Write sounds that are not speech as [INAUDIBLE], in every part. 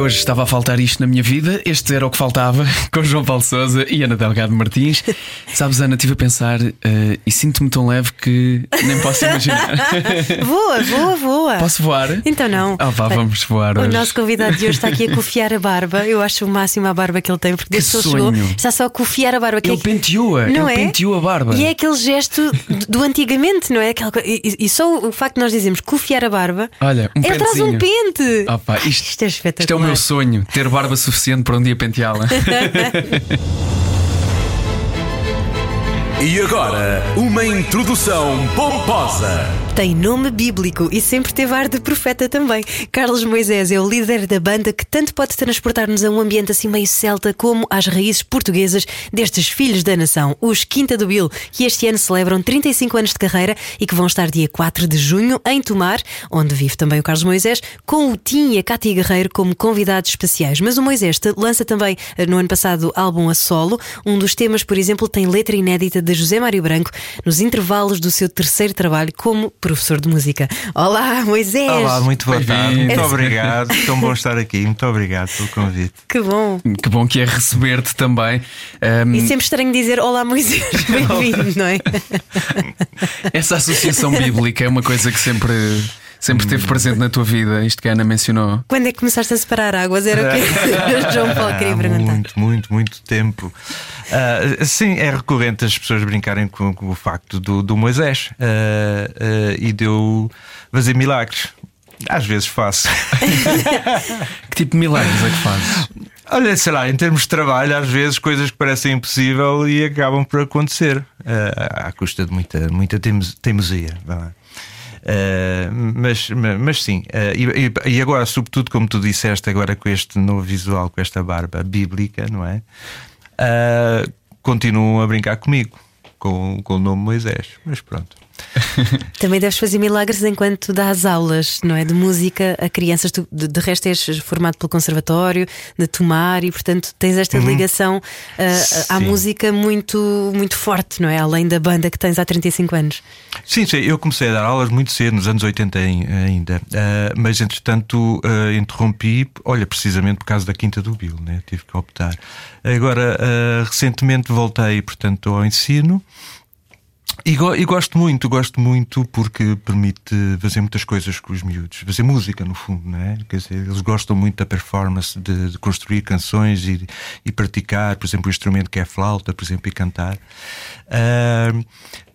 Hoje estava a faltar isto na minha vida. Este era o que faltava [LAUGHS] com João Paulo Souza e Ana Delgado Martins. [LAUGHS] Sabes, Ana, estive a pensar uh, e sinto-me tão leve que nem posso imaginar. [LAUGHS] voa, voa, voa. Posso voar? Então não. Ah, vá, vamos voar o hoje. nosso convidado de hoje está aqui a cofiar a barba. Eu acho o máximo a barba que ele tem, porque desde que chegou está só a cofiar a barba. Ele é- penteou-a, ele é? penteou a barba. E é aquele gesto do- antigamente, não é? E, e só o facto de nós dizermos cofiar a barba. Olha, um ele traz um pentezinho. pente. Ah, pá, isto, Isto é espetacular. Isto é meu sonho, ter barba suficiente para um dia penteá-la. [LAUGHS] E agora, uma introdução pomposa. Tem nome bíblico e sempre teve ar de profeta também. Carlos Moisés é o líder da banda que tanto pode transportar-nos a um ambiente assim meio celta como às raízes portuguesas destes filhos da nação, os Quinta do Bill, que este ano celebram 35 anos de carreira e que vão estar dia 4 de junho em Tomar, onde vive também o Carlos Moisés, com o Tim e a Cátia Guerreiro como convidados especiais. Mas o Moisés lança também eh, no ano passado álbum a solo. Um dos temas, por exemplo, tem letra inédita de José Mário Branco nos intervalos do seu terceiro trabalho como professor de música. Olá, Moisés! Olá, muito boa tarde. Bem-vindo. Muito obrigado. Tão bom estar aqui. Muito obrigado pelo convite. Que bom! que bom que é receber-te também. Ahm, E sempre estranho dizer Olá, Moisés, [LAUGHS] bem-vindo, não é? Essa associação bíblica é uma coisa que sempre, sempre esteve presente na tua vida, isto que a Ana mencionou. Quando é que começaste a separar águas? Era o que [LAUGHS] [LAUGHS] João Paulo queria perguntar. muito, muito, muito tempo. Ah, sim, é recorrente as pessoas brincarem com, com o facto do, do Moisés ah, ah, e de eu fazer milagres. Às vezes faço. [LAUGHS] Que tipo de milagres é que fazes? Olha, sei lá, em termos de trabalho, às vezes coisas que parecem impossível e acabam por acontecer à custa de muita, muita teimo- teimosia. Ah, mas, mas, sim, ah, e, e- agora, sobretudo, como tu disseste, agora com este novo visual, com esta barba bíblica, não é? Ah, continuam a brincar comigo com, com o nome Moisés. Mas pronto. [LAUGHS] Também deves fazer milagres enquanto dás aulas, não é? De música a crianças. Tu, de, de resto, és formado pelo Conservatório, de Tomar, e portanto tens esta ligação ah, à música muito, muito forte, não é? Além da banda que tens há 35 anos. Sim, sim, eu comecei a dar aulas muito cedo, nos anos 80 ai- ainda, Ah, mas entretanto ah, interrompi, olha, precisamente por causa da Quinta do Bill, né? tive que optar. Agora, recentemente voltei, portanto, ao ensino. E, go- e gosto muito, gosto muito porque permite fazer muitas coisas com os miúdos, fazer música no fundo, não é? Quer dizer, eles gostam muito da performance, de, de construir canções e, e praticar, por exemplo, o instrumento que é flauta, por exemplo, e cantar. Ah,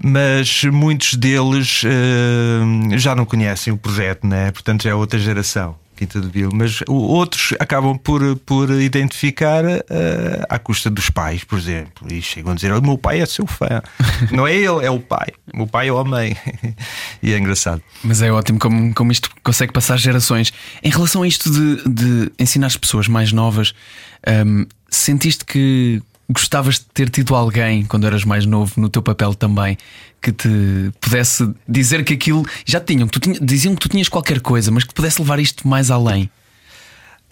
mas muitos deles ah, já não conhecem o projeto, não é? Portanto, já é outra geração. Quinta do Bill, mas outros acabam por, por identificar ah, à custa dos pais, por exemplo, e chegam a dizer: O meu pai é seu fã. [LAUGHS] Não é ele, é o pai. O meu pai ou a mãe. e é engraçado. Mas é ótimo como, como isto consegue passar gerações. Em relação a isto de, de ensinar as pessoas mais novas, hum, sentiste que gostavas de ter tido alguém quando eras mais novo no teu papel também que te pudesse dizer que aquilo já tinham, que tu tinha- diziam que tu tinhas qualquer coisa, mas que te pudesse levar isto mais além.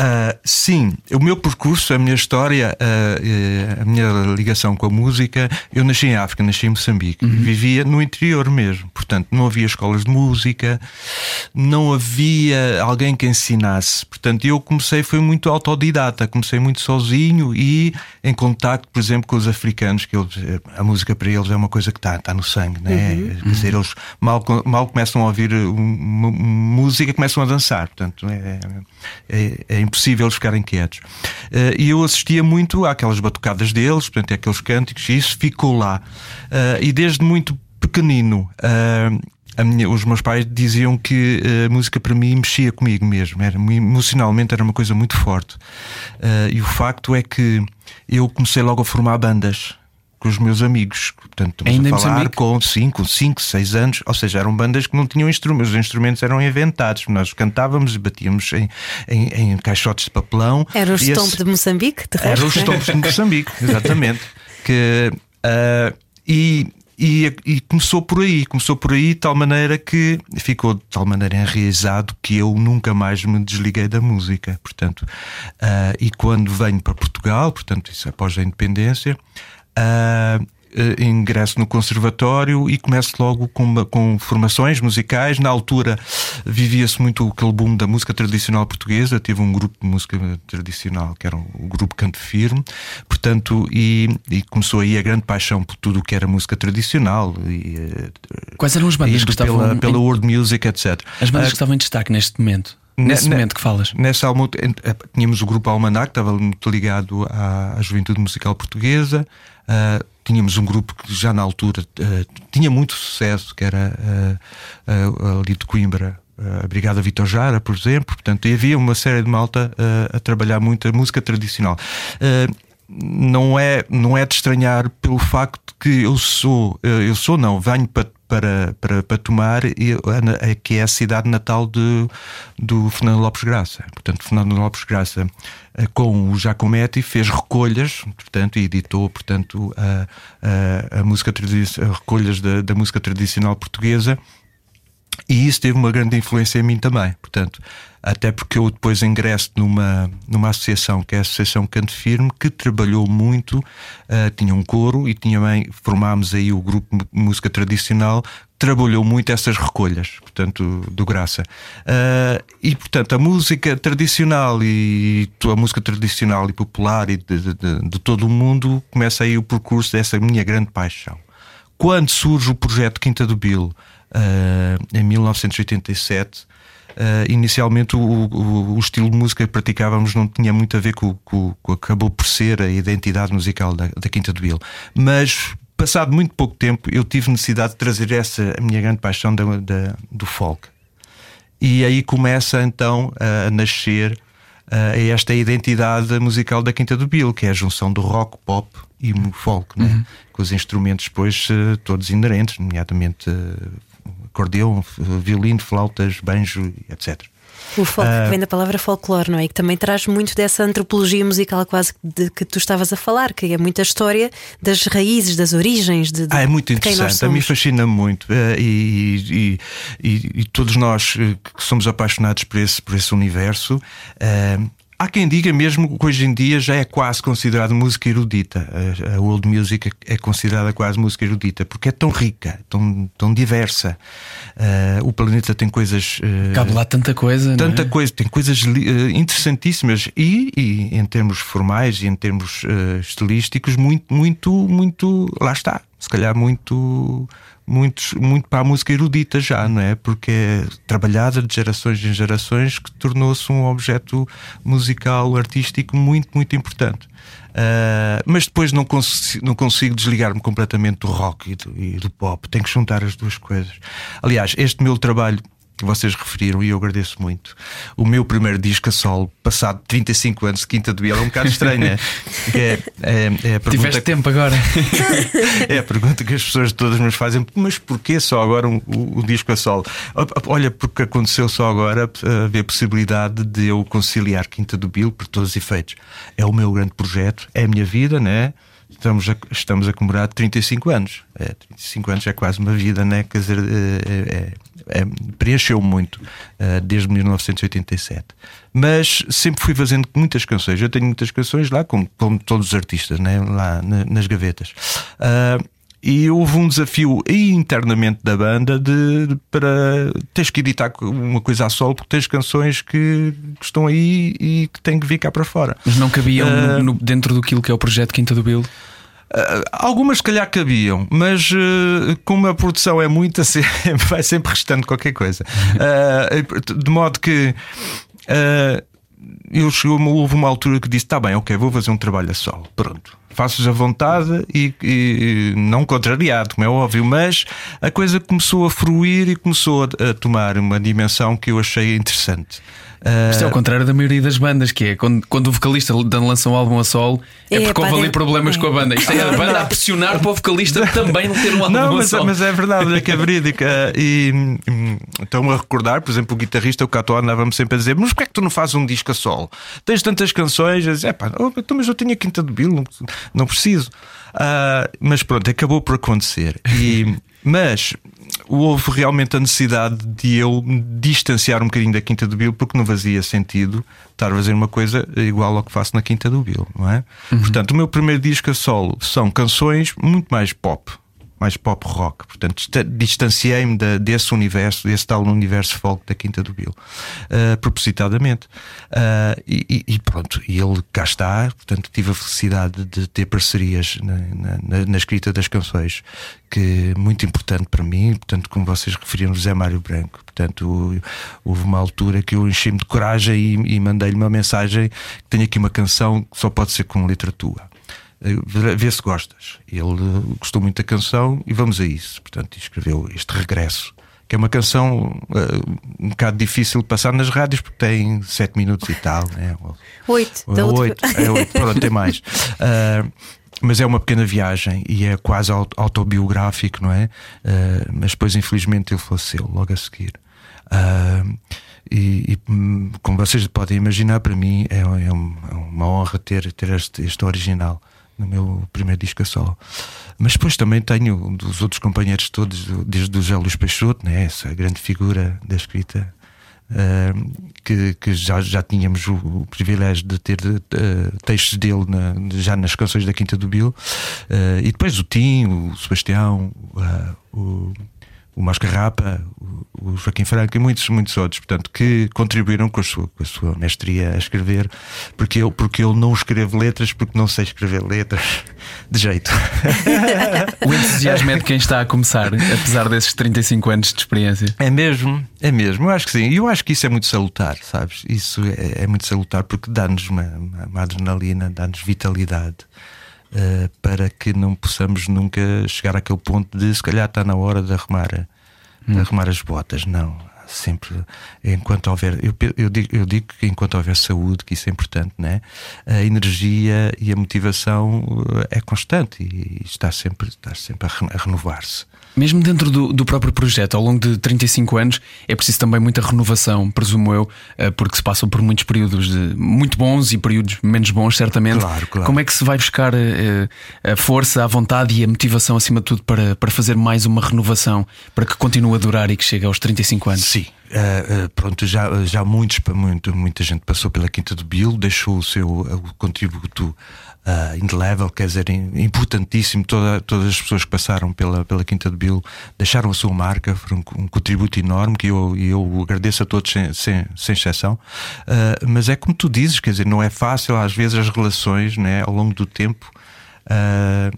Ah, sim, o meu percurso, a minha história, ah, eh, a minha ligação com a música, eu nasci em África, nasci em Moçambique, vivia no interior mesmo, portanto não havia escolas de música, não havia alguém que ensinasse, portanto eu comecei, foi muito autodidata, comecei muito sozinho e em contacto, por exemplo, com os africanos, que eles, eh, a música para eles é uma coisa que está tá no sangue, né? quer dizer, eles mal, mal começam a ouvir uh, música, começam a dançar, portanto é, é, é impossível eles ficarem quietos. Eh, E eu assistia muito àquelas batucadas deles, portanto, àqueles cânticos, e isso ficou lá. Eh, E desde muito pequenino. eh, minha- os meus pais diziam que a música para mim mexia comigo mesmo, era, emocionalmente era uma coisa muito forte. Eh, e o facto é que eu comecei logo a formar bandas com os meus amigos. Portanto, estamos Ainda a falar com 5, 5, 6 anos, ou seja, eram bandas que não tinham instrumentos, os instrumentos eram inventados. Nós cantávamos e batíamos em, em, em caixotes de papelão. Era o E estompo esse- de Moçambique, de resto. era os tompos de Moçambique, [LAUGHS] exatamente. Que, ah, e e, e, começou por aí, começou por aí de tal maneira que ficou de tal maneira enraizado que eu nunca mais me desliguei da música. Portanto, uh, e quando venho para Portugal, portanto, isso é após a independência, uh, ingresso no conservatório e começo logo com, com formações musicais. Na altura vivia-se muito aquele boom da música tradicional portuguesa. Tive um grupo de música tradicional que era o grupo Canto Firme, portanto, e, e começou aí a grande paixão por tudo o que era música tradicional. E, uh, Quais eram as bandas que estavam pela, pela world music, etc. As bandas uh, que estavam em destaque neste momento? Nesse ne, momento que falas? Nessa alma, tínhamos o grupo Almanac, que estava muito ligado à, à juventude musical portuguesa. Uh, tínhamos um grupo que já na altura uh, tinha muito sucesso, que era uh, ali de Coimbra, a Brigada Vitor Jara, por exemplo. Portanto, havia uma série de malta a trabalhar muito a música tradicional. Não é, não é de estranhar pelo facto que eu sou, eu sou não, venho para para, para, para tomar, que é a cidade natal de, do Fernando Lopes Graça. Portanto, Fernando Lopes Graça, eh, com o Giacometti, fez recolhas, portanto, e editou portanto, a, a, a música recolhas da, da música tradicional portuguesa. E isso teve uma grande influência em mim também. Portanto, até porque eu depois ingresso numa, numa associação que é a Associação Canto Firme, que trabalhou muito, uh, tinha um coro e tinha bem, formámos aí o grupo de música tradicional, trabalhou muito essas recolhas, portanto, do Graça. Uh, e, portanto, a música tradicional e a música tradicional e popular e de, de, de, de todo o mundo começa aí o percurso dessa minha grande paixão. Quando surge o projeto Quinta do Bill, uh, em 1987, Uh, inicialmente o, o, o, estilo de música que praticávamos não tinha muito a ver com, com, com acabou por ser a identidade musical da, da Quinta do Bill. Mas passado muito pouco tempo eu tive necessidade de trazer essa a minha grande paixão da, da, do folk. E aí começa então a nascer uh, esta identidade musical da Quinta do Bill, que é a junção do rock, pop e folk, né? uhum. com os instrumentos depois uh, todos inerentes, nomeadamente acordeão, violino, flautas, banjo, etc. O folk uh, vem da palavra folclore, não é? E que também traz muito dessa antropologia musical quase de que tu estavas a falar, que é muita história das raízes, das origens de, de Ah, é muito interessante, a mim fascina muito uh, e, e, e, e, todos nós eh, que somos apaixonados por esse, por esse universo. Uh, Há quem diga mesmo que hoje em dia já é quase considerado música erudita. A, world music é considerada quase música erudita porque é tão rica, tão, tão diversa. Uh, o planeta tem coisas. Uh, Cabe lá tanta coisa. Tanta é? coisa, tem coisas uh, interessantíssimas e, e, em termos formais e em termos estilísticos, muito, muito, muito. Lá está. Se calhar muito muito, muito para a música erudita já, não é? Porque é trabalhada de gerações em gerações que tornou-se um objeto musical, artístico muito, muito importante. Uh, mas depois não, cons não consigo desligar-me completamente do rock e do, e do pop. Tenho que juntar as duas coisas. Aliás, este meu trabalho que vocês referiram e eu agradeço muito. O meu primeiro disco a solo, passado 35 anos de Quinta do Biel, é um bocado estranho, né? é, é, é [LAUGHS] pergunta Tiveste tempo agora. [LAUGHS] é a pergunta que as pessoas todas nos fazem, mas porquê só agora um, um, um disco a solo? Olha, porque aconteceu só agora haver a possibilidade de eu conciliar Quinta do Bill por todos os efeitos. É o meu grande projeto, é a minha vida, né? Estamos a, estamos a comemorar 35 anos. É, 35 anos é quase uma vida, né? Quer dizer, é, é é, preencheu muito uh, desde 1987. Mas sempre fui fazendo muitas canções. Eu tenho muitas canções lá, como, como todos os artistas, né? lá na, nas gavetas. Uh, e houve um desafio internamente da banda de, de, para tens que editar uma coisa a solo porque tens canções que, que, estão aí e que têm que vir cá para fora. Mas não cabiam uh, no, no, dentro do que é o projeto Quinta do Bill? Uh, algumas, se calhar, cabiam, mas uh, como a produção é muita, [LAUGHS] vai sempre restando qualquer coisa. Uh, de modo que eu chegou, houve uma altura que disse: tá bem, ok, vou fazer um trabalho a solo. Pronto. Faço-os à vontade e, e, não contrariado, como é óbvio, mas a coisa começou a fruir e começou a, a tomar uma dimensão que eu achei interessante. Uh... Isto é ao contrário da maioria das bandas, que é quando, quando o vocalista lança um álbum a solo, é, é porque houve ali problemas é. com a banda. Isto é a [LAUGHS] banda a pressionar para o vocalista [LAUGHS] também não ter um álbum não, mas, a solo. Mas é verdade, é que é verídica. [LAUGHS] E estão a recordar, por exemplo, o guitarrista, o Cato, andava-me sempre a dizer: Mas porquê é que tu não fazes um disco a solo? Tens tantas canções, é pá, oh, mas eu tinha Quinta de Bill. não preciso. Uh, mas pronto, acabou por acontecer. E, mas houve realmente a necessidade de eu distanciar um bocadinho da Quinta do Bill porque não fazia sentido estar a fazer uma coisa igual ao que faço na Quinta do Bill, não é? Uhum. Portanto, o meu primeiro disco a solo são canções muito mais pop mais pop rock. Portanto, distanciei-me de, desse universo, desse tal universo folk da Quinta do Bill, uh, propositadamente. Uh, e, e, pronto, e ele cá está. Portanto, tive a felicidade de ter parcerias na, na, na escrita das canções, que é muito importante para mim. Portanto, como vocês referiram, José Mário Branco. Portanto, houve uma altura que eu enchi-me de coragem e, e mandei-lhe uma mensagem tenho aqui uma canção que só pode ser com letra tua. Eh, vê se gostas. Ele gostou muito da canção e vamos a isso. Portanto, escreveu este regresso, que é uma canção uh, um bocado difícil de passar nas rádios porque tem sete minutos e tal. Né? Oito, é oito, é oito, pronto, tem [LAUGHS] mais. Uh, mas é uma pequena viagem e é quase autobiográfico, não é? Uh, mas depois, infelizmente, ele faleceu logo a seguir. E, e, hum, como vocês podem imaginar, para mim é, é uma honra ter, ter este, este original no meu primeiro disco a solo. Mas depois também tenho dos outros companheiros todos, desde o José Luís Peixoto, né, essa grande figura da escrita, uh, que, que já, já tínhamos o, o privilégio de ter uh, textos dele na, já nas canções da Quinta do Bill, uh, e depois o Tim, o Sebastião, o o Mascarrapa, o, o Joaquim Franco e muitos, muitos outros, portanto, que contribuíram com a sua, com a sua mestria a escrever, porque eu, porque eu não escrevo letras, porque não sei escrever letras de jeito. [LAUGHS] o entusiasmo é de quem está a começar, apesar desses 35 anos de experiência. É mesmo, é mesmo, eu acho que sim. E eu acho que isso é muito salutar, sabes? Isso é, é muito salutar porque dá-nos uma, uma adrenalina, dá-nos vitalidade. Uh, para que não possamos nunca chegar àquele ponto de se calhar está na hora de arrumar, hum. de arrumar as botas. Não, sempre enquanto houver eu, eu, digo, eu digo que enquanto houver saúde que isso é importante né a energia e a motivação eh, é constante e está sempre está sempre a renovar-se mesmo dentro do, do, próprio projeto, ao longo de 35 anos, é preciso também muita renovação, presumo eu, eh, porque se passam por muitos períodos de, muito bons e períodos menos bons, certamente. Claro, claro. Como é que se vai buscar a, eh, a força, a vontade e a motivação, acima de tudo, para, para fazer mais uma renovação, para que continue a durar e que chegue aos 35 anos? Sim. Uh, uh, pronto, já, já muitos, muito, muita gente passou pela Quinta do Bill, deixou o seu o contributo uh, indelével, quer dizer, importantíssimo. Toda, todas as pessoas que passaram pela, pela Quinta de Bill deixaram a sua marca, foi um, um contributo enorme que eu, eu agradeço a todos sem, sem, sem exceção. Uh, mas é como tu dizes, quer dizer, não é fácil, às vezes as relações né, ao longo do tempo. Uh,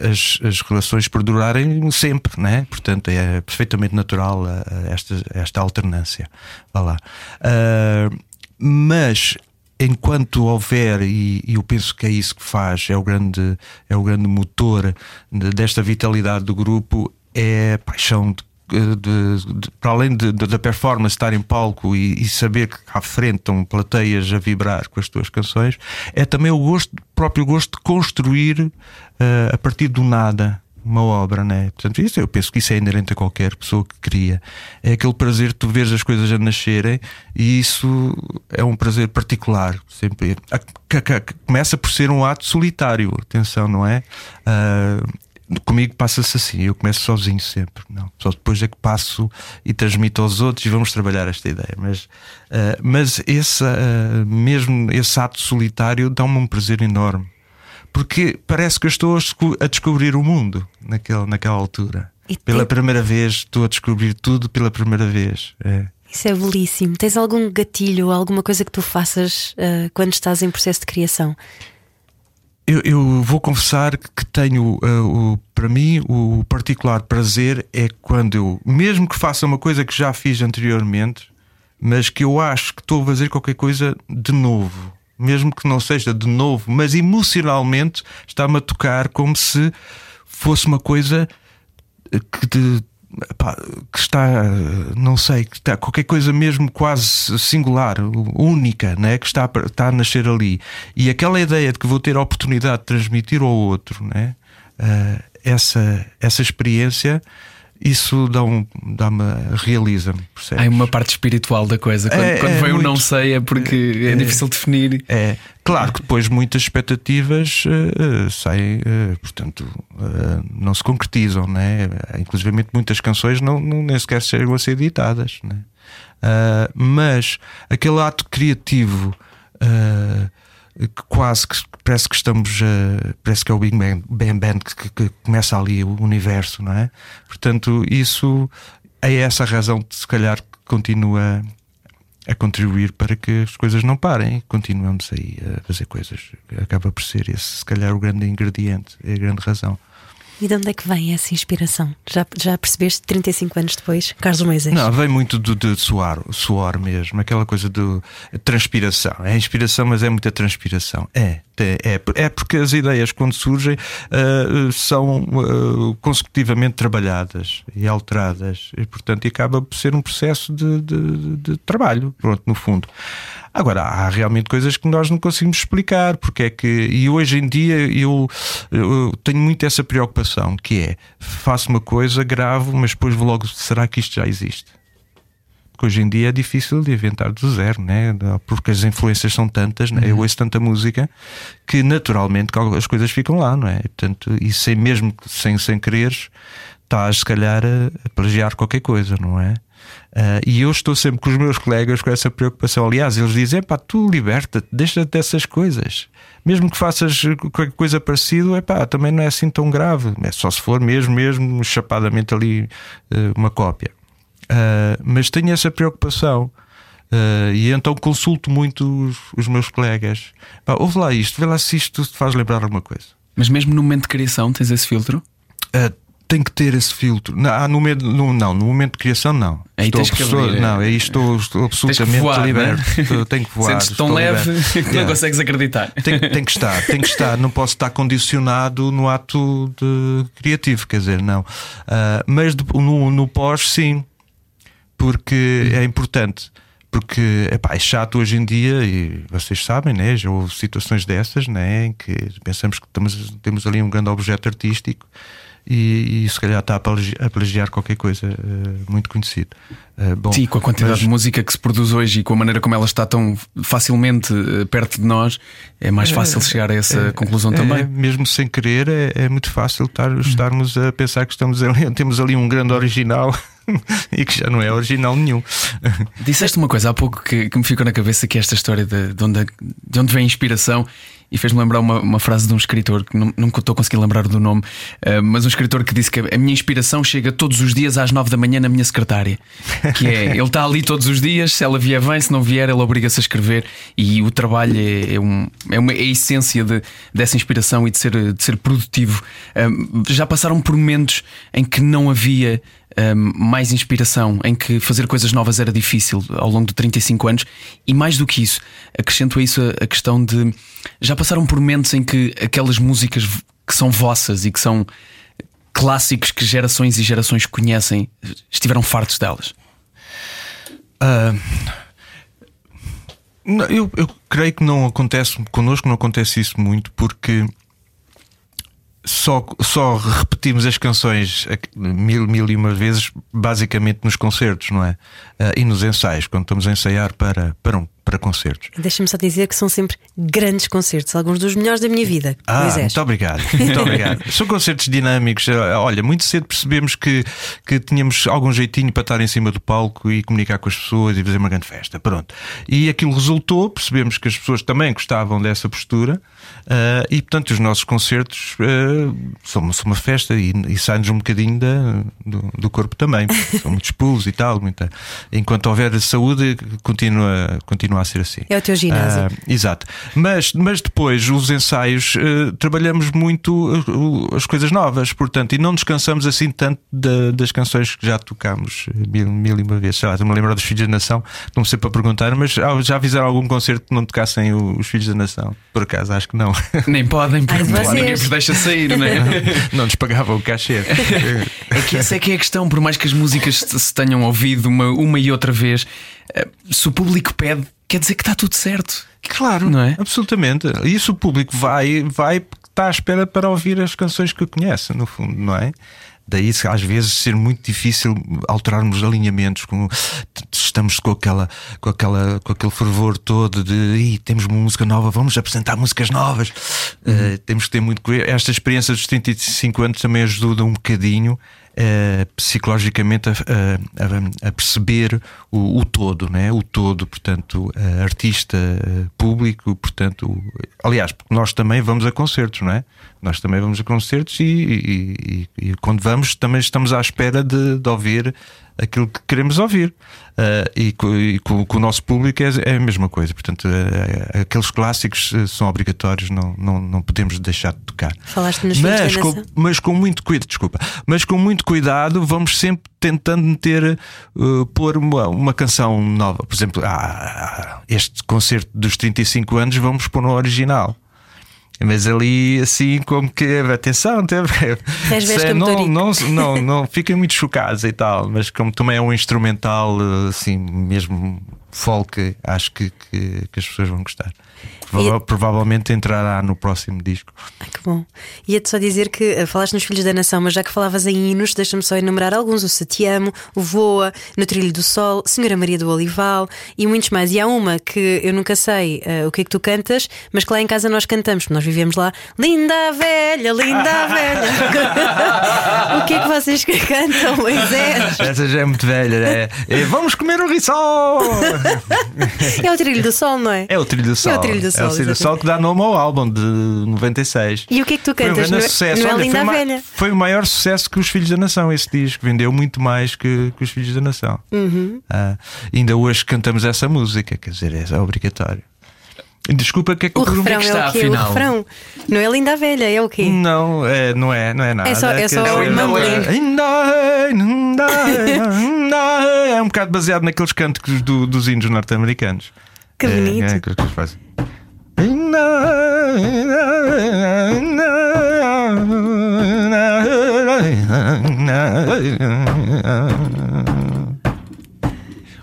as, as relações perdurarem sempre, né? portanto é perfeitamente natural esta, esta alternância. Vá lá. Uh, mas enquanto houver, e, eu penso que é isso que faz, é o grande, é o grande motor de, desta vitalidade do grupo, é a paixão de de, de, para além da performance estar em palco e, e, saber que à frente estão plateias a vibrar com as tuas canções, é também o gosto, próprio gosto de construir uh, a partir do nada uma obra, né? Portanto, isso, eu penso que isso é inerente a qualquer pessoa que cria. É aquele prazer de tu veres as coisas a nascerem e isso é um prazer particular. Sempre começa por ser um ato solitário, atenção, não é? Uh, comigo passa-se assim, eu começo sozinho sempre, não. Só depois é que passo e transmito aos outros e vamos trabalhar esta ideia. Mas, uh, mas esse, uh, mesmo esse ato solitário dá-me um prazer enorme porque parece que eu estou a descobrir o mundo naquela, naquela altura. E pela tem... primeira vez, estou a descobrir tudo pela primeira vez. É. Isso é belíssimo. Tens algum gatilho, alguma coisa que tu faças uh, quando estás em processo de criação? Eu, eu vou confessar que tenho, uh, o, para mim, o particular prazer é quando eu, mesmo que faça uma coisa que já fiz anteriormente, mas que eu acho que estou a fazer qualquer coisa de novo mesmo que não seja de novo, mas emocionalmente está-me a tocar como se fosse uma coisa que, de, pá, que está, não sei, que está qualquer coisa mesmo quase singular, única, né? que está, está a nascer ali. E aquela ideia de que vou ter a oportunidade de transmitir ao outro né? Uh, essa, essa experiência isso dá-me dá realiza-me. Há uma parte espiritual da coisa. Quando, é, quando é vem muito, o não sei é porque é, é difícil definir. É. Claro que depois muitas expectativas uh, saem, uh, portanto, uh, não se concretizam, né? inclusive muitas canções não, não, nem sequer chegam a ser editadas. Né? mas aquele ato criativo que quase que parece que estamos parece que é o Big Bang, Bang Bang que, que, começa ali o universo, não é? Portanto, isso é essa a razão de se calhar que continua a contribuir para que as coisas não parem, continuamos aí a fazer coisas. Acaba por ser esse, se calhar, o grande ingrediente, é a grande razão. E de onde é que vem essa inspiração? Já, já percebeste 35 anos depois, Carlos Moisés? Não, vem muito de suor, suor mesmo, aquela coisa de transpiração. É inspiração, mas é muita transpiração. É, é, é, é porque as ideias, quando surgem, uh, são uh, consecutivamente trabalhadas e alteradas, e portanto acaba por ser um processo de, de, de trabalho, pronto, no fundo. Agora, há realmente coisas que nós não conseguimos explicar, porque é que. E hoje em dia eu, eu tenho muito essa preocupação, que é faço uma coisa, gravo, mas depois logo, será que isto já existe? Porque hoje em dia é difícil de inventar do zero, né? porque as influências são tantas, né? eu uhum. ouço tanta música que naturalmente as coisas ficam lá, não é? E, portanto, e sem mesmo sem, sem quereres, estás se calhar a, a plagiar qualquer coisa, não é? Uh, e eu estou sempre com os meus colegas com essa preocupação. Aliás, eles dizem: pá, tu liberta-te, deixa-te dessas coisas. Mesmo que faças qualquer coisa parecida, é pá, também não é assim tão grave. É só se for mesmo, mesmo chapadamente ali uh, uma cópia. Uh, mas tenho essa preocupação. e então consulto muito os, os meus colegas. Pá, ouve lá isto, vê lá se isto te faz lembrar alguma coisa. Mas mesmo no momento de criação tens esse filtro? Tem que ter esse filtro. Não, ah, no, momento, no, não, no momento de criação, não. Aí estou, tens que abrir, não, aí estou, estou absolutamente voar, liberto. Né? Tenho que voar. Sentes tão leve liberto. [LAUGHS] que não consegues acreditar. Tem, tem, que estar, tem que estar. Não posso estar condicionado no ato de criativo, quer dizer, não. Uh, mas no, no pós, sim, porque é importante. Porque epá, é chato hoje em dia, e vocês sabem, né? já houve situações dessas né? em que pensamos que estamos, temos ali um grande objeto artístico e, e se calhar está a plagiar, qualquer coisa uh, muito conhecido. Uh, bom, Sim, com a quantidade mas... de música que se produz hoje e com a maneira como ela está tão facilmente uh, perto de nós, é mais fácil chegar a essa é, conclusão é, também. mesmo sem querer, é, é muito fácil estar, estarmos a pensar que estamos ali, [LAUGHS] temos ali um grande original. [LAUGHS] e que já não é original nenhum. [LAUGHS] Disseste uma coisa há pouco que, que me ficou na cabeça que é esta história de, de, onde, de onde vem a inspiração e fez-me lembrar uma, uma, frase de um escritor que não, não estou conseguindo lembrar do nome, uh, mas um escritor que disse que a minha inspiração chega todos os dias às nove da manhã na minha secretária. Que é, [LAUGHS] ele está ali todos os dias, se ela vier bem, se não vier, ele obriga-se a escrever e o trabalho é, é, um, é, uma, é a essência de, dessa inspiração e de ser, de ser produtivo. Uh, já passaram por momentos em que não havia mais inspiração, em que fazer coisas novas era difícil ao longo de 35 anos, e mais do que isso, acrescento a isso a, a questão de já passaram por momentos em que aquelas músicas que são vossas e que são clássicos que gerações e gerações conhecem estiveram fartos delas? Uh, eu, eu creio que não acontece connosco, não acontece isso muito, porque só, só repetimos as canções mil, mil e uma vezes, basicamente nos concertos, não é? Uh, e nos ensaios, quando estamos a ensaiar para, para, um, para concertos. Deixa-me só dizer que são sempre grandes concertos, alguns dos melhores da minha vida. Ah, muito obrigado. [LAUGHS] Muito obrigado. são concertos dinâmicos. Olha, muito cedo percebemos que, que tínhamos algum jeitinho para estar em cima do palco e comunicar com as pessoas e fazer uma grande festa. Pronto. E aquilo resultou, percebemos que as pessoas também gostavam dessa postura. Uh, e portanto, os nossos concertos uh, são, são, uma festa e, e saem-nos um bocadinho da, do, do, corpo também. [LAUGHS] São muitos pulos e tal. Muita... Enquanto houver saúde, continua, continua a ser assim. É o teu ginásio. Uh, exato. Mas, mas depois, os ensaios, trabalhamos muito as coisas novas, portanto, e não descansamos assim tanto da, das canções que já tocámos mil, mil e uma vez. Sei lá, a lembrar dos Filhos da Nação, não sei para perguntar, mas já fizeram algum concerto que não tocassem os Filhos da Nação? Por acaso, acho que não. [LAUGHS] Nem podem, porque ninguém vos deixa sair, não é? [LAUGHS] Não nos pagavam o cachê. [LAUGHS] É que essa é que é a questão, por mais que as músicas se tenham ouvido uma, uma e outra vez, eh, se o público pede, quer dizer que está tudo certo. Claro, não é? Absolutamente. E isso o público vai, vai está à espera para ouvir as canções que conhece, no fundo, não é? Daí, às vezes, ser muito difícil alterarmos alinhamentos. Com, estamos com, aquela, com, aquela, com aquele fervor todo de temos uma música nova, vamos apresentar músicas novas. Uhum. Uh, temos que ter muito. Esta experiência dos 35 anos também ajuda um bocadinho uh, psicologicamente a, a, a perceber o, o, todo, né? o todo, portanto, uh, artista, público, portanto, aliás, nós também vamos a concertos, não é? Nós também vamos a concertos e, e, e, e quando vamos também estamos à espera de, de ouvir aquilo que queremos ouvir. Uh, e, e com, com, o nosso público é, é a mesma coisa. Portanto, uh, aqueles clássicos são obrigatórios, não, não, não podemos deixar de tocar. Falaste nos mas com, mas com muito cuidado, desculpa, mas com muito cuidado, vamos sempre tentando meter, uh, pôr uma, uma canção nova. Por exemplo, ah, este concerto dos 35 anos, vamos pôr no original. Mas ali, assim, como que atenção, teve, [LAUGHS] não, não, não, [LAUGHS] não fiquem muito chocados e tal, mas como também é um instrumental, assim, mesmo folk, acho que, que, que as pessoas vão gostar. E... Provavelmente entrará no próximo disco. Ai, que bom. Ia-te só dizer que uh, falaste nos Filhos da Nação, mas já que falavas em hinos, deixa-me só enumerar alguns: o Se Te Amo, o Voa, No Trilho do Sol, Senhora Maria do Olival e muitos mais. E há uma que eu nunca sei uh, o que é que tu cantas, mas que lá em casa nós cantamos, porque nós vivemos lá. Linda velha, linda velha. [LAUGHS] o que é que vocês cantam, Moisés? Essa já é muito velha, né? é? Vamos comer o risol! [LAUGHS] é o Trilho do Sol, não é? É o Trilho do Sol. É o Trilho do Sol. É o do Sol que dá nome ao álbum de 96. E o que é que tu cantas? Foi um sucesso. Não é, Olha, foi, velha. foi o maior sucesso que os Filhos da Nação, esse disco. Vendeu muito mais que, que os Filhos da Nação. Uhum. Ah, ainda hoje cantamos essa música, quer dizer, é obrigatório. Desculpa, que é que o refrão é, que está, é o quê? Afinal? O refrão não é linda velha, é o quê? Não, é, não é, não é nada. É só, é só é, é um bocado baseado naqueles cânticos do, dos índios norte-americanos. Que bonito. É, é que eles fazem.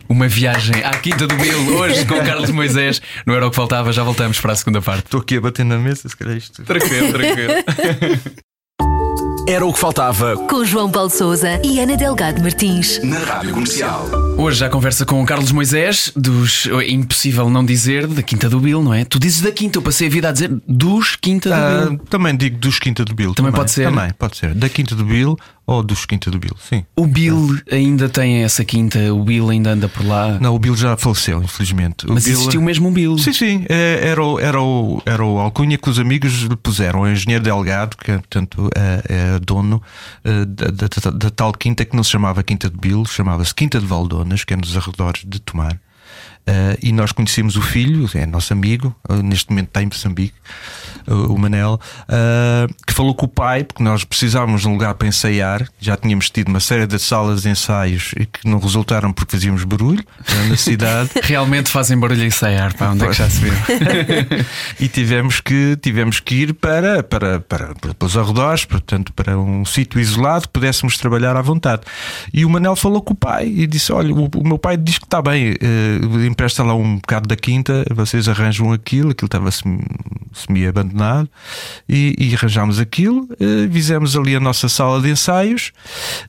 Uma viagem à Quinta do Bill, hoje com Carlos Moisés. Não era o que faltava, já voltamos para a segunda parte. Estou aqui a bater na mesa, se calhar isto. Tranquilo, tranquilo. [LAUGHS] Era o que faltava. Com João Paulo Souza e Ana Delgado Martins. Na Rádio Comercial. Hoje já conversa com o Carlos Moisés, dos. É impossível não dizer, da Quinta do Bill, não é? Tu dizes da Quinta, eu passei a vida a dizer dos Quinta do ah, Bill. Também digo dos Quinta do Bill. Também, também, pode ser. Também pode ser. Da Quinta do Bill ou dos Quinta do Bill, sim. O Bill ainda tem essa quinta, o Bill ainda anda por lá. Não, o Bill já faleceu, infelizmente. O Mas Bill... existiu mesmo um Bill. Sim, sim. É, era, o, era, o, era o alcunha que os amigos lhe puseram. O engenheiro Delgado, que portanto é, é dono é, da, da, da, tal quinta que não se chamava Quinta de Bill, chamava-se Quinta de Valdonas, que é nos arredores de Tomar. Uh, e nós conhecemos o filho, é nosso amigo, uh, neste momento está em Moçambique, uh, o Manel, que falou com o pai, porque nós precisávamos de um lugar para ensaiar. Já tínhamos tido uma série de salas de ensaios e que não resultaram porque fazíamos barulho na cidade. [LAUGHS] Realmente fazem barulho a ensaiar, para onde é que já se viu? [LAUGHS] e tivemos que, tivemos que ir para, para, para, para os arredores, portanto, para um sítio isolado que pudéssemos trabalhar à vontade. E o Manel falou com o pai e disse: Olha, o, o meu pai diz que está bem empresta lá um bocado da quinta, vocês arranjam aquilo, aquilo estava semi-abandonado, e, e arranjámos aquilo, uh, fizemos ali a nossa sala de ensaios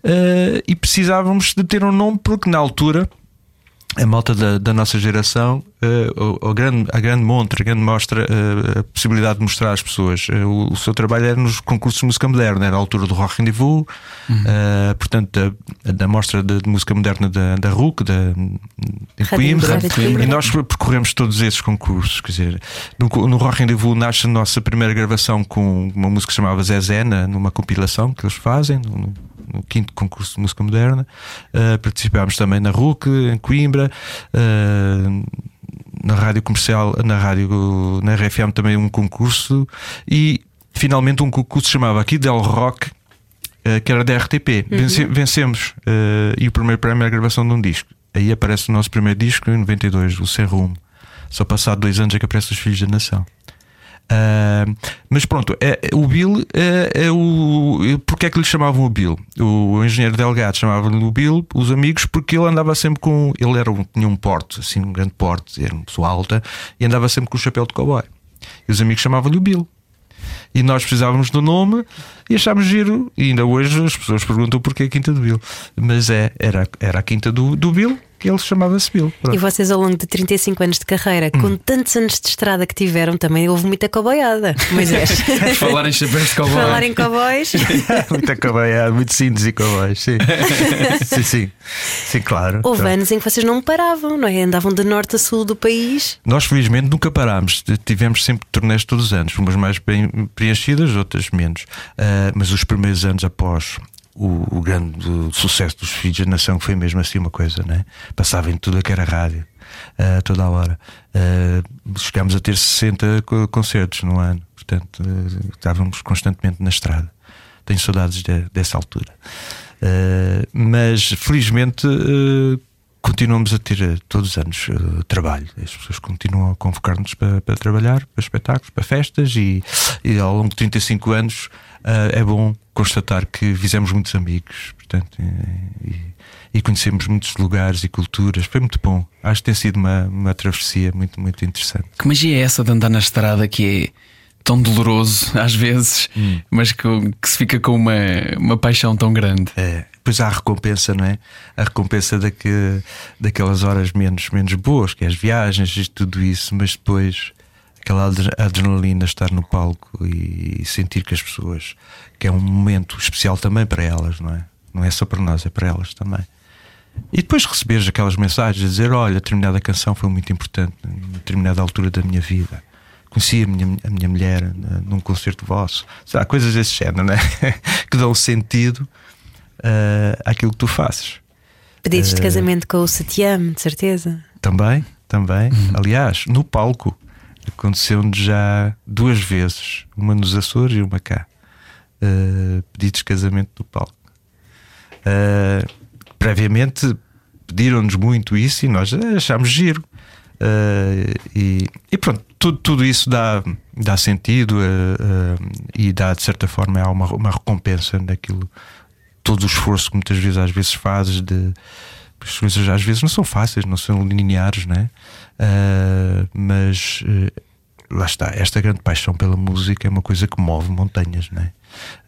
uh, e precisávamos de ter um nome, porque na altura a malta da, da nossa geração, uh, a, grande, a grande montra, a grande mostra uh, a possibilidade de mostrar às pessoas. Uh, o, o, seu trabalho era nos concursos de música moderna, era a altura do Rock Rendezvous, uhum. portanto, da, da mostra de, de, música moderna da, da RUC, da, de Coimbra, e nós percorremos todos esses concursos. Quer dizer, no, no Rock Rendezvous nasce a nossa primeira gravação com uma música que chamava Zezena, numa compilação que eles fazem. No, no quinto concurso de música moderna. Uh, participámos também na RUC, em Coimbra. Uh, na rádio comercial, na rádio, na RFM também um concurso e finalmente um concurso chamava aqui Del Rock, uh, que era da RTP. Uhum. Vence, vencemos e o primeiro prémio era a gravação de um disco. Aí aparece o nosso primeiro disco em 92, o Sem Rumo. Só passado dois anos é que aparece Os Filhos da Nação. Uh, mas pronto, é, o Bill é, é o. Porque é que lhe chamavam o Bill? O, engenheiro Delgado chamava-lhe o Bill, os amigos, porque ele andava sempre com. Ele era um, tinha um porte, assim, um grande porte, era uma pessoa alta, e andava sempre com o chapéu de cowboy. E os amigos chamavam-lhe o Bill. E nós precisávamos do nome e achámos giro. E ainda hoje as pessoas perguntam porquê a Quinta do Bill. Mas é, era, era a Quinta do, do Bill ele chamava-se Bill. E vocês, ao longo de 35 anos de carreira, hum. com tantos anos de estrada que tiveram, também houve muita coboiada. [LAUGHS] Moisés. [LAUGHS] Falar em chapéus de cowboy. Falar em cowboys. [LAUGHS] muita coboiada, muito cintos e cowboys, sim. sim, sim. Sim, claro. Houve então. anos em que vocês não paravam, não é? Andavam de norte a sul do país. Nós, felizmente, nunca parámos. Tivemos sempre turnês todos os anos, umas mais bem preenchidas, outras menos. Uh, mas os primeiros anos após o, o grande sucesso dos Filhos da Nação foi mesmo assim uma coisa, né? Passava em tudo a que era rádio, uh, toda a hora. Uh, chegámos a ter 60 concertos no ano, portanto, uh, estávamos constantemente na estrada. Tenho saudades de, dessa altura. mas felizmente continuamos a ter todos os anos uh, trabalho. As pessoas continuam a convocar-nos para, para, trabalhar, para espetáculos, para festas e, e ao longo de 35 anos uh, é bom constatar que fizemos muitos amigos, portanto, e, e, conhecemos muitos lugares e culturas. Foi muito bom. Acho que tem sido uma, uma travessia muito, muito interessante. Que magia é essa de andar na estrada que é tão doloroso às vezes, hum. mas que, que, se fica com uma, uma paixão tão grande? É. Depois há a recompensa, não é? A recompensa daque, daquelas horas menos, menos boas, que é as viagens e tudo isso, mas depois aquela adrenalina, estar no palco e sentir que as pessoas, que é um momento especial também para elas, não é? Não é só para nós, é para elas também. E depois receberes aquelas mensagens a dizer: Olha, determinada canção foi muito importante, em determinada altura da minha vida. Conheci a minha, a minha mulher num concerto vosso. Há coisas desse género, né? [LAUGHS] que dão sentido uh, àquilo que tu fazes. Pedidos uh, de casamento com o Satiam, de certeza. Também, também. Uhum. Aliás, no palco Aconteceu-nos já duas vezes, uma nos Açores e uma cá. Uh, pedidos de casamento do palco. Uh, previamente pediram-nos muito isso e nós achámos giro. Uh, e, e, pronto, tudo, tudo isso dá, dá sentido e dá de certa forma uma, uma recompensa naquilo, todo o esforço que muitas vezes às vezes fazes de as coisas às vezes não são fáceis, não são lineares, né? Uh, mas uh, lá está, esta grande paixão pela música é uma coisa que move montanhas, né?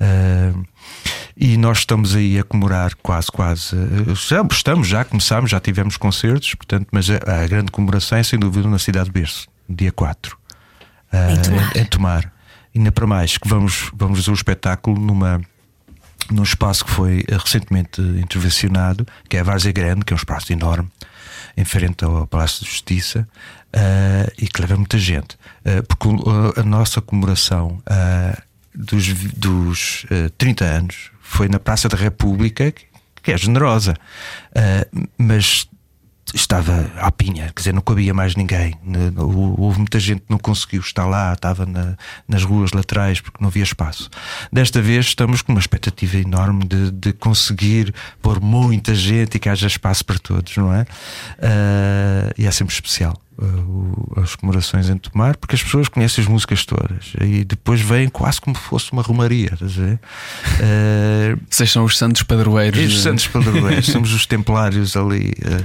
Uh, e nós estamos aí a comemorar quase, quase. Já estamos, já começámos, já tivemos concertos, portanto, mas a, a grande comemoração é sem dúvida na cidade de Berço, dia 4. em Tomar. Em, em Tomar. Ainda para mais, que vamos, vamos fazer um espetáculo numa num espaço que foi eh, recentemente intervencionado, que é a Várzea Grande, que é um espaço enorme, em frente ao Palácio de Justiça, uh, e que leva muita gente. Uh, porque a nossa comemoração uh, dos, dos 30 anos foi na Praça da República, que é generosa, mas estava à pinha, quer dizer, não cabia mais ninguém. Houve muita gente que não conseguiu estar lá, estava na, nas ruas laterais porque não havia espaço. Desta vez estamos com uma expectativa enorme de, de conseguir pôr muita gente e que haja espaço para todos, não é? Uh, e é sempre especial. Uh, as comemorações em Tomar, porque as pessoas conhecem as músicas todas e depois vêm quase como se fosse uma romaria. Uh, Vocês são os santos padroeiros. Os santos padroeiros, somos os templários ali. Uh,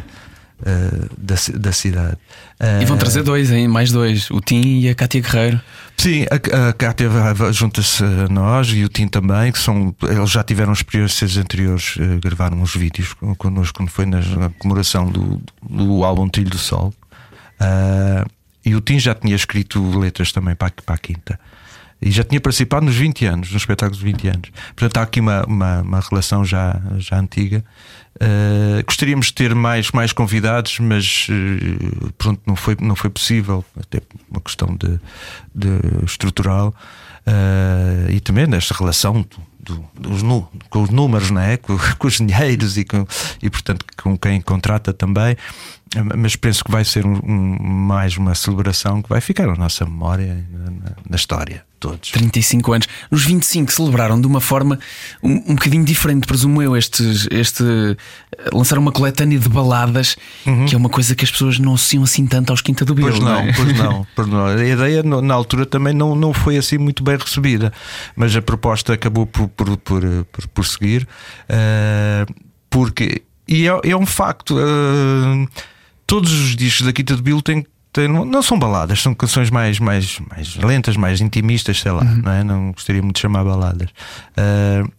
uh, da, da cidade. Uh, e vão trazer dois, hein? mais dois, o Tim e a Cátia Guerreiro. Sim, a, a Cátia junta-se a nós e o Tim também, que são, eles já tiveram experiências anteriores, uh, gravaram uns vídeos connosco quando foi na, na comemoração do, do álbum Trilho do Sol. e o Tim já tinha escrito letras também para, para a quinta e já tinha participado nos 20 anos, nos espetáculos de 20 anos. Portanto, há aqui uma, uma, uma relação já, já antiga. Uh, gostaríamos de ter mais, mais convidados, mas uh, pronto, não foi, não foi possível, até uma questão de, de estrutural uh, e também nesta relação do, dos, com os números, não é? com, [LAUGHS] com os dinheiros e, com, e portanto com quem contrata também mas penso que vai ser um, um, mais uma celebração que vai ficar na nossa memória, na, na, história. Todos. 35 anos. Nos 25 celebraram de uma forma um, um bocadinho diferente, presumo eu. Este, este, lançaram uma coletânea de baladas, uhum. que é uma coisa que as pessoas não associam assim tanto aos Quinta do Bill. Pois não, não pois [LAUGHS] não, pois não. A ideia na altura também não, não foi assim muito bem recebida, mas a proposta acabou por, por, por, por, por seguir, uh, porque. E é, é um facto. Uh, todos os discos da Quinta de Bill têm, tem, não são baladas, são canções mais, mais, mais lentas, mais intimistas, sei lá, uhum. não, é? não gostaria muito de chamar baladas. Uh,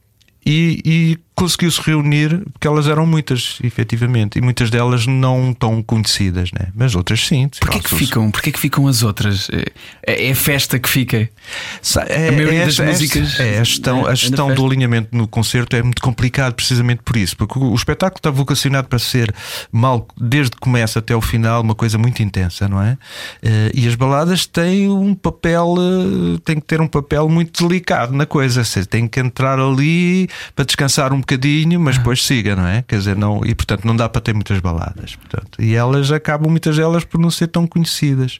e, e conseguiu-se reunir, porque elas eram muitas, efetivamente, e muitas delas não tão conhecidas, né? mas outras sim. Porquê que, ficam, porquê que ficam as outras? É, é a festa que fica. É, a maioria é, das é, músicas. É, a gestão, a gestão do alinhamento no concerto é muito complicado, precisamente por isso, porque o, o espetáculo está vocacionado para ser mal desde que começa até o final, uma coisa muito intensa, não é? Eh, e as baladas têm um papel, eh, têm que ter um papel muito delicado na coisa, você tem que entrar ali para descansar um bocadinho, mas depois siga, não é? Quer dizer, não, e portanto não dá para ter muitas baladas. Portanto, e elas acabam, muitas delas, por não ser tão conhecidas.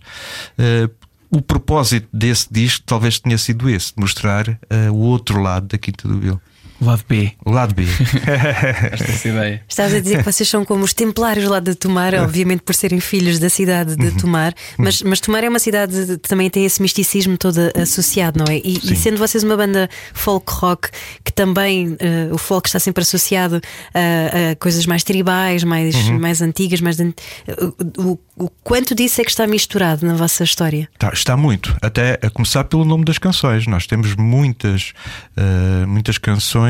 Uh, o propósito desse disco talvez tenha sido esse, mostrar uh, o outro lado da Quinta do Bill. O lado B. O lado B. [LAUGHS] Esta ideia. Estás a dizer que vocês são como os templários lá de Tomar, obviamente por serem filhos da cidade de uhum. Tomar, mas, mas Tomar é uma cidade que também tem esse misticismo todo associado, não é? E, e sendo vocês uma banda folk rock, que também uh, o folk está sempre associado a, a coisas mais tribais, mais, uhum. mais antigas, mais. Uh, o, o quanto disso é que está misturado na vossa história? Está, está muito, até a começar pelo nome das canções. Nós temos muitas, uh, muitas canções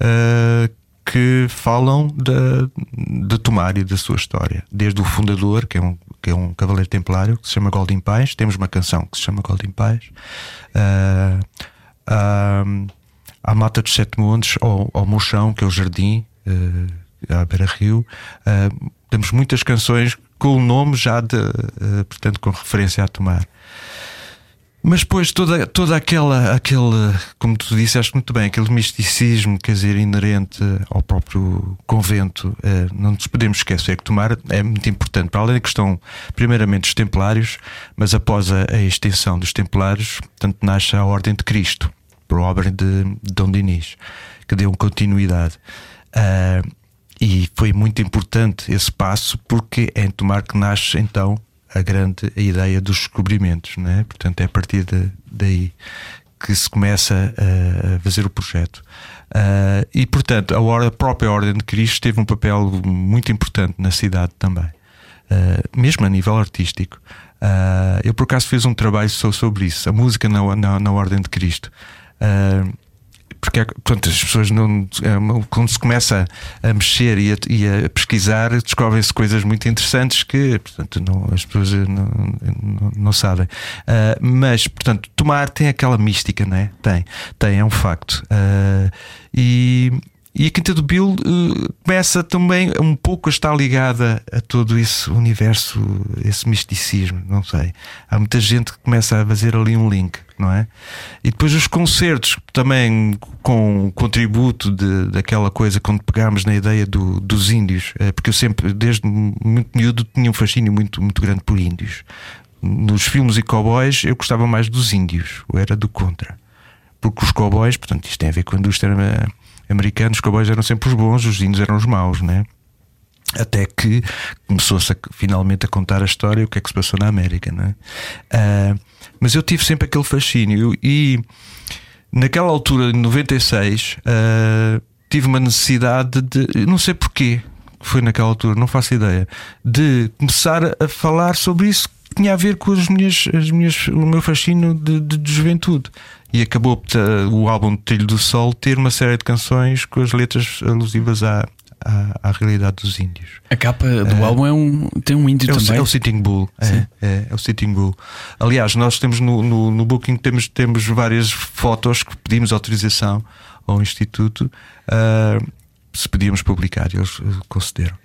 uh, que falam de, de Tomar e da sua história. Desde o fundador, que é um, que é um cavaleiro templário, que se chama Golden Paz. Temos uma canção que se chama Golden Paz. Uh, uh, à Mata dos Sete Montes, ao, ao Mochão, que é o jardim, uh, à Beira Rio. Uh, temos muitas canções com o nome já de, uh, portanto, com referência a tomar. Mas depois toda, toda aquela, aquele, como tu disseste muito bem, aquele misticismo, quer dizer, inerente ao próprio convento, eh, não nos podemos esquecer que tomar é muito importante, para além da questão, primeiramente, dos templários, mas após a, a extensão dos templários, portanto, nasce a Ordem de Cristo, por obra de, de Dom Dinis, que deu continuidade. Uh, e foi muito importante esse passo porque é em Tomar que nasce então a grande a ideia dos descobrimentos, né? portanto é a partir de, daí que se começa a, fazer o projeto. Uh, e portanto a, a, própria Ordem de Cristo teve um papel muito importante na cidade também, uh, mesmo a nível artístico. Uh, eu por acaso fiz um trabalho sobre isso, a música na, na, na Ordem de Cristo. Uh, porque portanto, as pessoas não, é quando se começa a mexer e a, e a pesquisar, descobrem-se coisas muito interessantes que portanto, não, as pessoas não, não, não sabem. Uh, mas, portanto, tomar tem aquela mística, não é? Tem, tem, é um facto. Uh, e e a Quinta do Bill uh, começa também um pouco a estar ligada a todo esse universo, esse misticismo, não sei. Há muita gente que começa a fazer ali um link, não é? E depois os concertos, também com o contributo de, daquela coisa, quando pegámos na ideia do, dos índios, uh, porque eu sempre, desde muito miúdo, tinha um fascínio muito, muito grande por índios. Nos filmes e cowboys, eu gostava mais dos índios, era do contra. Porque os cowboys, portanto, isto tem a ver com a indústria americanos, os cowboys eram sempre os bons, os índios eram os maus, né? Até que começou-se finalmente a contar a história o que é que se passou na América, né? Uh, mas eu tive sempre aquele fascínio e naquela altura, em 96, uh, tive uma necessidade de. Não sei porquê, foi naquela altura, não faço ideia, de começar a falar sobre isso que tinha a ver com as minhas, as minhas, o meu fascínio de, de, de juventude e acabou o álbum Trilho do Sol ter uma série de canções com as letras alusivas à, à, à realidade dos índios. A capa do uh, álbum é um, tem um índio é também. O, é o Sitting Bull. É, é, é, o Sitting Bull. Aliás, nós temos no, no, no, Booking temos, temos várias fotos que pedimos autorização ao Instituto uh, se podíamos publicar eles concederam.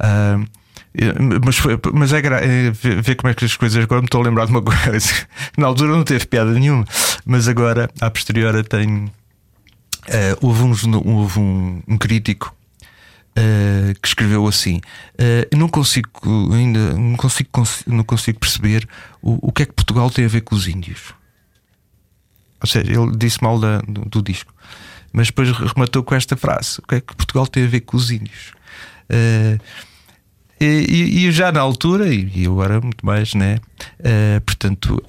Uh, mas, foi, mas é, é ver como é que as coisas agora me estou a lembrar de uma coisa. [LAUGHS] Na altura não teve piada nenhuma, mas agora, a posteriori, tem. Uh, houve, uns, houve um, um crítico uh, que escreveu assim: uh, não consigo ainda não consigo, não consigo perceber o, o que é que Portugal tem a ver com os índios. Ou seja, ele disse mal da, do, do, disco, mas depois rematou com esta frase: o que é que Portugal tem a ver com os índios? Uh, e, e, já na altura, e, agora muito mais, né? Portanto,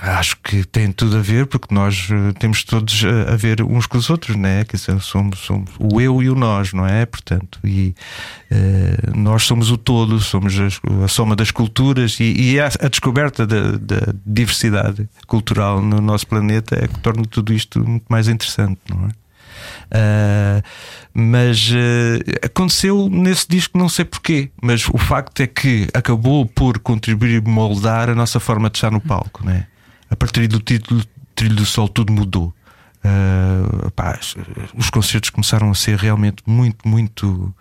acho que tem tudo a ver, porque nós uh, temos todos a, a, ver uns com os outros, não é? Somos, somos o eu e o nós, não é? Portanto, e uh, nós somos o todo, somos a, a soma das culturas e, e a, a, descoberta da, da, diversidade cultural no nosso planeta é que torna tudo isto muito mais interessante, não é? Uh, mas uh, aconteceu nesse disco, não sei porquê, mas o facto é que acabou por contribuir moldar a nossa forma de estar no palco, né? A partir do título Trilho do Sol, tudo mudou. Uh, pá, os concertos começaram a ser realmente muito, muito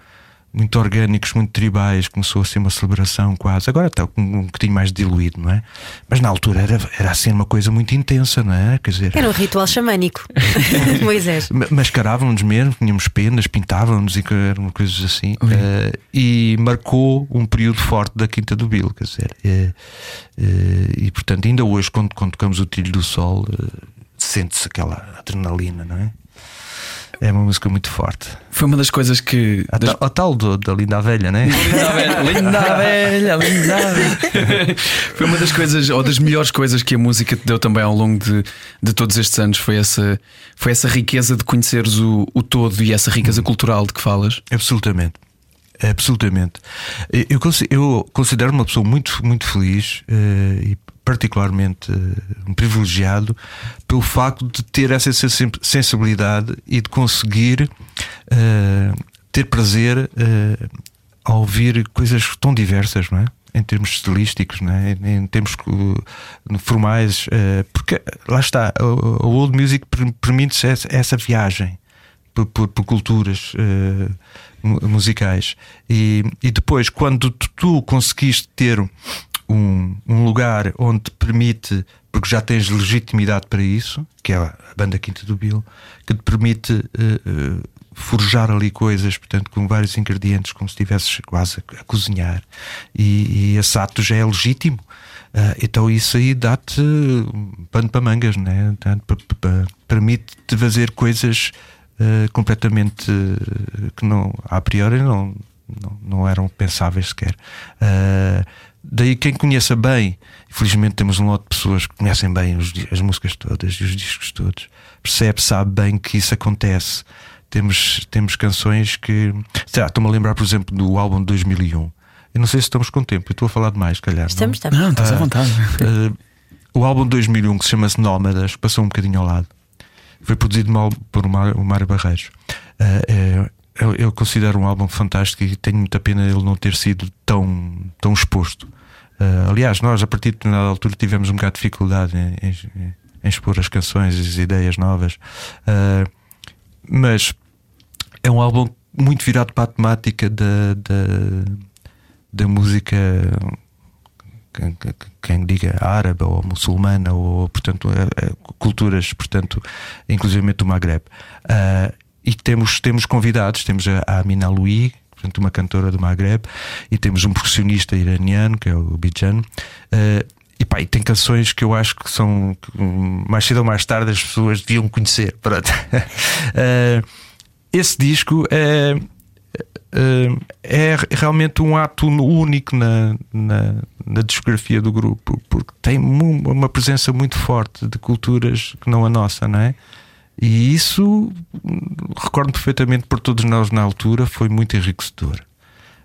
muito orgânicos, muito tribais, começou a ser uma celebração quase. Agora está um, um bocadinho mais diluído, não é? Mas na altura era, era assim uma coisa muito intensa, não é? Quer dizer, era um ritual xamânico, [LAUGHS] Moisés. Mascarávamos-nos mesmo, tínhamos penas, pintávamos e eram coisas assim. Uh, e marcou um período forte da Quinta do Bill, quer dizer. Uh, uh, e portanto, ainda hoje, quando, quando tocamos o Trilho do Sol, sente-se aquela adrenalina, não é? É uma música muito forte. Foi uma das coisas que. A, das... a tal do, da Linda Velha, né? Linda Velha, Linda Velha, Linda Velha. [LAUGHS] Foi uma das coisas, ou das melhores coisas que a música te deu também ao longo de, de todos estes anos. Foi essa, foi essa riqueza de conheceres o, o todo e essa riqueza hum. cultural de que falas. Absolutamente. Absolutamente. Eu, eu considero uma pessoa muito, muito feliz uh, e particularmente um privilegiado pelo facto de ter essa sensibilidade e de conseguir uh, ter prazer uh, a ouvir coisas tão diversas, não é? Em termos estilísticos, não é? em termos formais, porque lá está, a old music permite essa, essa viagem por, por, por culturas musicais e, e depois, quando tu, tu conseguiste ter um, um lugar onde te permite, porque já tens legitimidade para isso, que é a banda Quinta do Bill, que te permite uh, uh, forjar ali coisas, portanto, com vários ingredientes, como se estivesses quase a, a cozinhar, e, e esse ato já é legítimo. Uh, então isso aí dá-te pano para mangas, né? permite-te fazer coisas uh, completamente uh, que não, a priori não, não, não eram pensáveis sequer. Daí quem conheça bem, infelizmente temos um lote de pessoas que conhecem bem os, as músicas todas e os discos todos, percebe, sabe bem que isso acontece. Temos, temos canções que. Estou-me a lembrar, por exemplo, do álbum de 2001. Eu não sei se estamos com tempo, eu estou a falar demais, calhar. Estamos, não? estamos. Não, estás à vontade. Uh, o álbum de 2001, que se chama-se Nómadas, passou um bocadinho ao lado. Foi produzido por o Mário Barreiros. Uh, é, eu, eu, considero um álbum fantástico e tenho muita pena ele não ter sido tão, tão exposto. Uh, aliás, nós a partir de determinada altura tivemos um bocado de dificuldade em, em, em expor as canções, as ideias novas, uh, mas é um álbum muito virado para a temática da, da, da música quem diga árabe ou muçulmana ou portanto é, culturas portanto inclusive do Maghreb uh, e temos, temos convidados, temos a, a Amina Louis, portanto, uma cantora do Maghreb, e temos um percussionista iraniano, que é o Bijan. Uh, e, pá, e tem canções que eu acho que são que, mais cedo ou mais tarde as pessoas deviam conhecer. [LAUGHS] Uh, esse disco é, é realmente um ato único na, na, na, discografia do grupo, porque tem uma presença muito forte de culturas que não a nossa, não é? E isso, recordo perfeitamente por todos nós na altura, foi muito enriquecedor.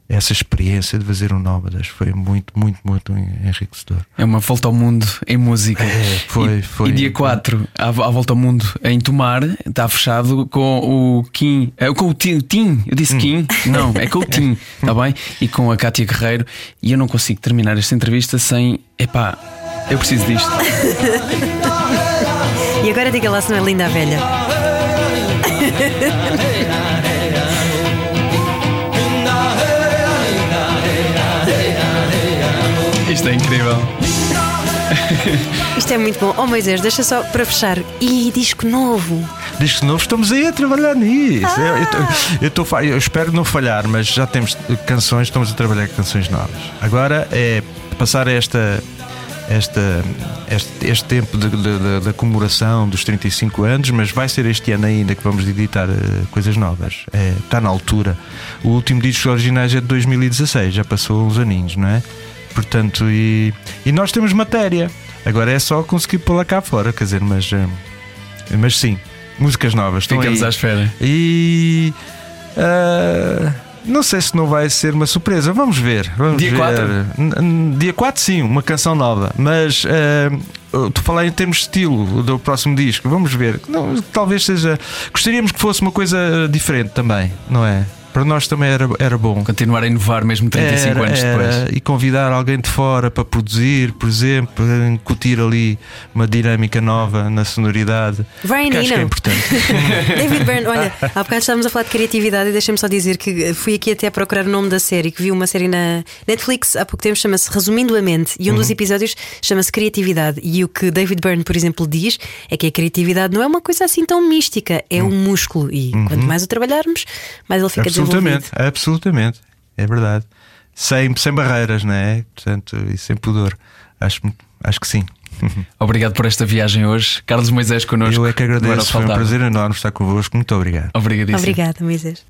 Essa experiência de fazer um Nómadas foi muito, muito, muito enriquecedor. É uma volta ao mundo em música. É, foi, e, foi. E dia 4, à, volta ao mundo em Tomar, está fechado com o Kim. É, com o Tim. Tim eu disse hum. Kim? Não, é com o Tim, [LAUGHS] está bem? E com a Cátia Guerreiro. E eu não consigo terminar esta entrevista sem. Epá, eu preciso disto. [LAUGHS] E agora diga lá se não é linda a velha. Isto é incrível. Isto é muito bom. Oh Moisés, deixa só para fechar. E disco novo. Disco novo, estamos aí a trabalhar nisso. Ah. Eu, eu, eu, eu, eu espero não falhar, mas já temos canções, estamos a trabalhar com canções novas. Agora é passar esta esta, este, este tempo da comemoração dos 35 anos, mas vai ser este ano ainda que vamos editar uh, coisas novas. É, está na altura. O último disco originais é de 2016, já passou uns aninhos, não é? Portanto, e, e nós temos matéria. Agora é só conseguir pô-la cá fora, quer dizer, mas, eh, mas sim, músicas novas. estão Ficamos aí. à espera. E ah, não sei se não vai ser uma surpresa. Vamos ver. Vamos Dia ver. 4? N- n- Dia 4, sim, uma canção nova. Mas ah, tu falar em termos de estilo do próximo disco. Vamos ver. Não, talvez seja. Gostaríamos que fosse uma coisa diferente também, não é? Para nós também era, era bom. Continuar a inovar mesmo 35 Era- anos era, depois. E convidar alguém de fora para produzir, por exemplo, incutir ali uma dinâmica nova na sonoridade. Brian que acho que é importante. [LAUGHS] David Byrne, olha, [LAUGHS] há bocado estávamos a falar de criatividade e deixa-me só dizer que fui aqui até a procurar o nome da série, que vi uma série na Netflix há pouco tempo, chama-se Resumindo a Mente, e um Uhum. dos episódios chama-se Criatividade. E o que David Byrne, por exemplo, diz é que a criatividade não é uma coisa assim tão mística, é um músculo. E quanto mais o trabalharmos, mais ele fica Uhum. Absolutamente, absolutamente. É verdade. Sem, sem barreiras, não é? Portanto, e sem pudor. Acho, acho que sim. [LAUGHS] Obrigado por esta viagem hoje. Carlos Moisés connosco. Eu é que agradeço. Foi um prazer enorme estar convosco. Muito obrigado. Obrigadíssimo. Obrigada, Moisés.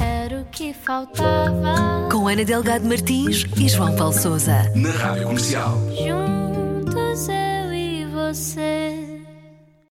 Era o que faltava. Com Ana Delgado Martins e João Paulo Souza. Na Rádio Comercial. Juntos eu e você.